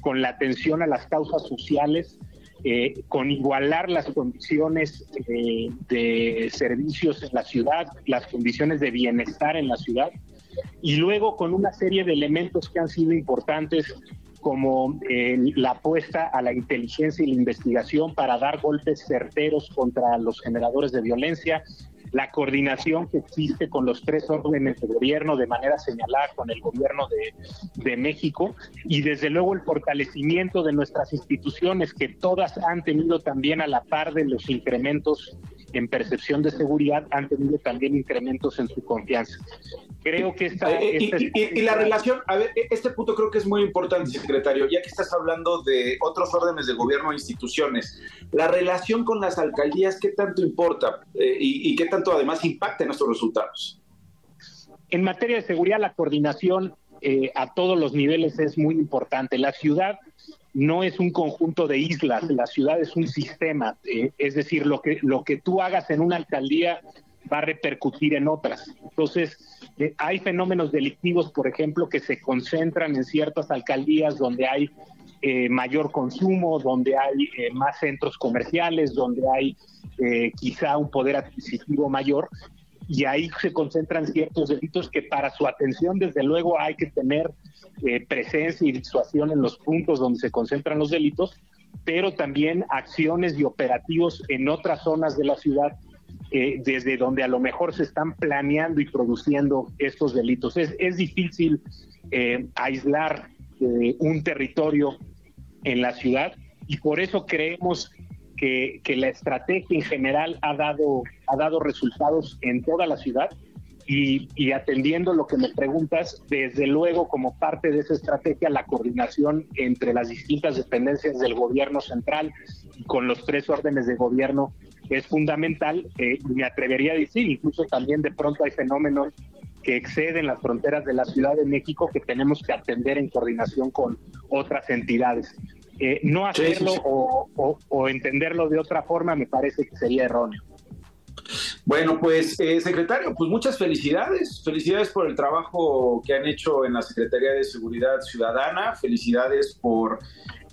con la atención a las causas sociales, eh, con igualar las condiciones eh, de servicios en la ciudad, las condiciones de bienestar en la ciudad, y luego con una serie de elementos que han sido importantes como eh, la apuesta a la inteligencia y la investigación para dar golpes certeros contra los generadores de violencia, la coordinación que existe con los tres órdenes de gobierno de manera señalada con el gobierno de, de, México y desde luego el fortalecimiento de nuestras instituciones que todas han tenido también a la par de los incrementos en percepción de seguridad han tenido también incrementos en su confianza. Creo que esta... Eh, esta y, y, y, la relación, a ver, este punto creo que es muy importante, secretario, ya que estás hablando de otros órdenes de gobierno e instituciones, la relación con las alcaldías, ¿qué tanto importa eh, y, y qué tanto además impacta en estos resultados? En materia de seguridad, la coordinación eh, a todos los niveles es muy importante. La ciudad no es un conjunto de islas, la ciudad es un sistema, eh, es decir, lo que, lo que tú hagas en una alcaldía va a repercutir en otras. Entonces, eh, hay fenómenos delictivos, por ejemplo, que se concentran en ciertas alcaldías donde hay eh, mayor consumo, donde hay eh, más centros comerciales, donde hay quizá un poder adquisitivo mayor, y ahí se concentran ciertos delitos que para su atención, desde luego, hay que tener eh, presencia y disuasión en los puntos donde se concentran los delitos, pero también acciones y operativos en otras zonas de la ciudad, eh, desde donde a lo mejor se están planeando y produciendo estos delitos. Es, es difícil eh, aislar eh, un territorio en la ciudad y por eso creemos que, que, la estrategia en general ha dado, ha dado resultados en toda la ciudad y, y, atendiendo lo que me preguntas, desde luego como parte de esa estrategia, la coordinación entre las distintas dependencias del gobierno central y con los tres órdenes de gobierno es fundamental. Eh, me atrevería a decir, incluso también de pronto hay fenómenos que exceden las fronteras de la Ciudad de México que tenemos que atender en coordinación con otras entidades. Eh, no hacerlo sí, sí, sí. O, o, o entenderlo de otra forma me parece que sería erróneo. Bueno, pues eh, secretario, pues muchas felicidades. Felicidades por el trabajo que han hecho en la Secretaría de Seguridad Ciudadana. Felicidades por,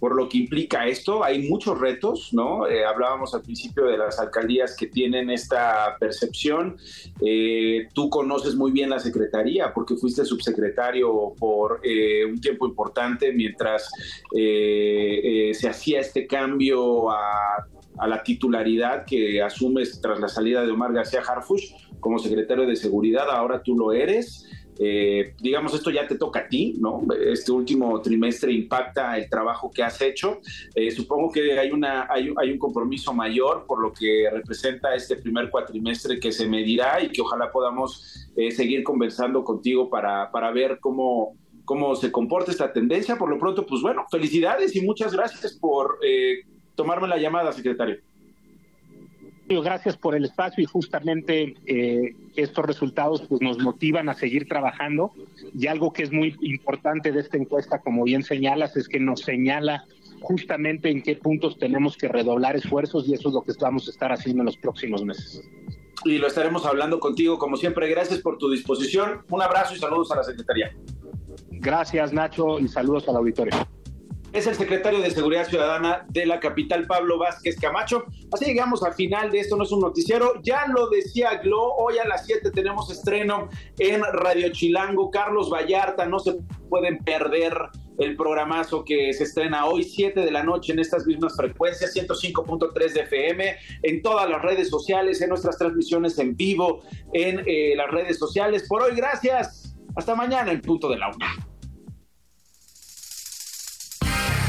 por lo que implica esto. Hay muchos retos, ¿no? Eh, hablábamos al principio de las alcaldías que tienen esta percepción. Eh, tú conoces muy bien la Secretaría porque fuiste subsecretario por un tiempo importante mientras se hacía este cambio a a la titularidad que asumes tras la salida de Omar García Harfush como secretario de Seguridad, ahora tú lo eres. Eh, digamos, esto ya te toca a ti, ¿no? Este último trimestre impacta el trabajo que has hecho. Eh, supongo que hay, una, hay, hay, un compromiso mayor por lo que representa este primer cuatrimestre que se medirá y que ojalá podamos eh, seguir conversando contigo para, para ver cómo, cómo se comporta esta tendencia. Por lo pronto, pues bueno, felicidades y muchas gracias por tomarme la llamada, secretario. Gracias por el espacio y justamente eh, estos resultados pues, nos motivan a seguir trabajando y algo que es muy importante de esta encuesta, como bien señalas, es que nos señala justamente en qué puntos tenemos que redoblar esfuerzos y eso es lo que vamos a estar haciendo en los próximos meses. Y lo estaremos hablando contigo como siempre. Gracias por tu disposición. Un abrazo y saludos a la Secretaría. Gracias Nacho y saludos al auditorio es el secretario de Seguridad Ciudadana de la capital, Pablo Vázquez Camacho. Así llegamos al final de esto, no es un noticiero. Ya lo decía Glo, hoy a las 7 tenemos estreno en Radio Chilango. Carlos Vallarta, no se pueden perder el programazo que se estrena hoy, 7 de la noche, en estas mismas frecuencias, 105.3 de FM, en todas las redes sociales, en nuestras transmisiones en vivo, en eh, las redes sociales. Por hoy, gracias. Hasta mañana en punto de la una.